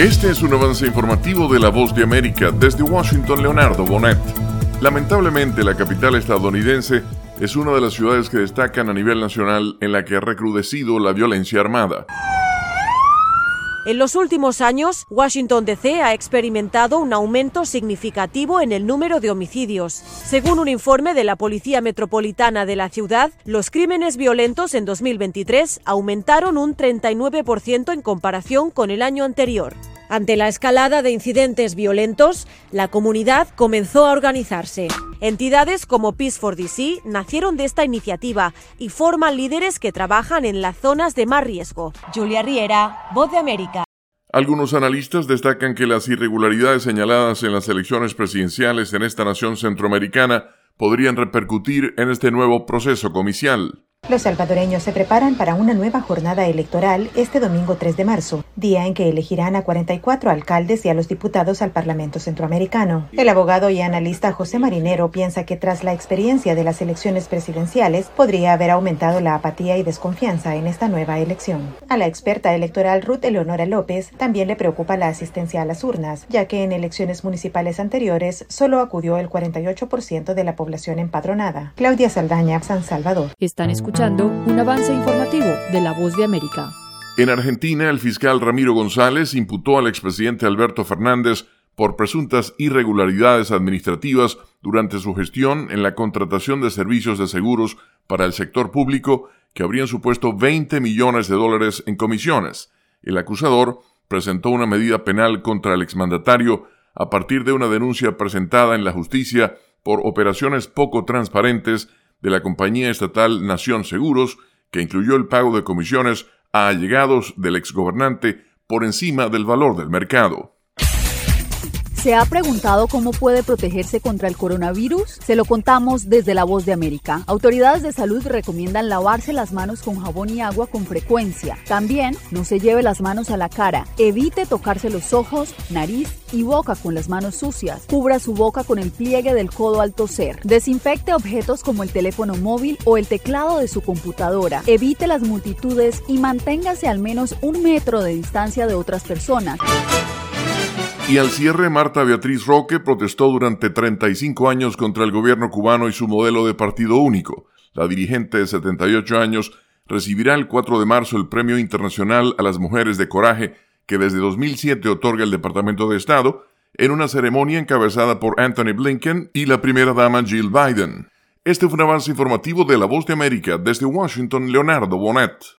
Este es un avance informativo de La Voz de América desde Washington, Leonardo Bonet. Lamentablemente, la capital estadounidense es una de las ciudades que destacan a nivel nacional en la que ha recrudecido la violencia armada. En los últimos años, Washington DC ha experimentado un aumento significativo en el número de homicidios. Según un informe de la Policía Metropolitana de la ciudad, los crímenes violentos en 2023 aumentaron un 39% en comparación con el año anterior. Ante la escalada de incidentes violentos, la comunidad comenzó a organizarse. Entidades como Peace for DC nacieron de esta iniciativa y forman líderes que trabajan en las zonas de más riesgo. Julia Riera, Voz de América. Algunos analistas destacan que las irregularidades señaladas en las elecciones presidenciales en esta nación centroamericana podrían repercutir en este nuevo proceso comicial. Los salvadoreños se preparan para una nueva jornada electoral este domingo 3 de marzo, día en que elegirán a 44 alcaldes y a los diputados al Parlamento Centroamericano. El abogado y analista José Marinero piensa que tras la experiencia de las elecciones presidenciales podría haber aumentado la apatía y desconfianza en esta nueva elección. A la experta electoral Ruth Eleonora López también le preocupa la asistencia a las urnas, ya que en elecciones municipales anteriores solo acudió el 48% de la población empadronada. Claudia Saldaña, San Salvador. Están escuchando un avance informativo de La Voz de América. En Argentina, el fiscal Ramiro González imputó al expresidente Alberto Fernández por presuntas irregularidades administrativas durante su gestión en la contratación de servicios de seguros para el sector público que habrían supuesto 20 millones de dólares en comisiones. El acusador presentó una medida penal contra el exmandatario a partir de una denuncia presentada en la justicia por operaciones poco transparentes de la compañía estatal Nación Seguros, que incluyó el pago de comisiones a allegados del exgobernante por encima del valor del mercado. ¿Se ha preguntado cómo puede protegerse contra el coronavirus? Se lo contamos desde La Voz de América. Autoridades de salud recomiendan lavarse las manos con jabón y agua con frecuencia. También no se lleve las manos a la cara. Evite tocarse los ojos, nariz y boca con las manos sucias. Cubra su boca con el pliegue del codo al toser. Desinfecte objetos como el teléfono móvil o el teclado de su computadora. Evite las multitudes y manténgase al menos un metro de distancia de otras personas. Y al cierre, Marta Beatriz Roque protestó durante 35 años contra el gobierno cubano y su modelo de partido único. La dirigente de 78 años recibirá el 4 de marzo el Premio Internacional a las Mujeres de Coraje que desde 2007 otorga el Departamento de Estado en una ceremonia encabezada por Anthony Blinken y la primera dama Jill Biden. Este fue un avance informativo de La Voz de América desde Washington, Leonardo Bonet.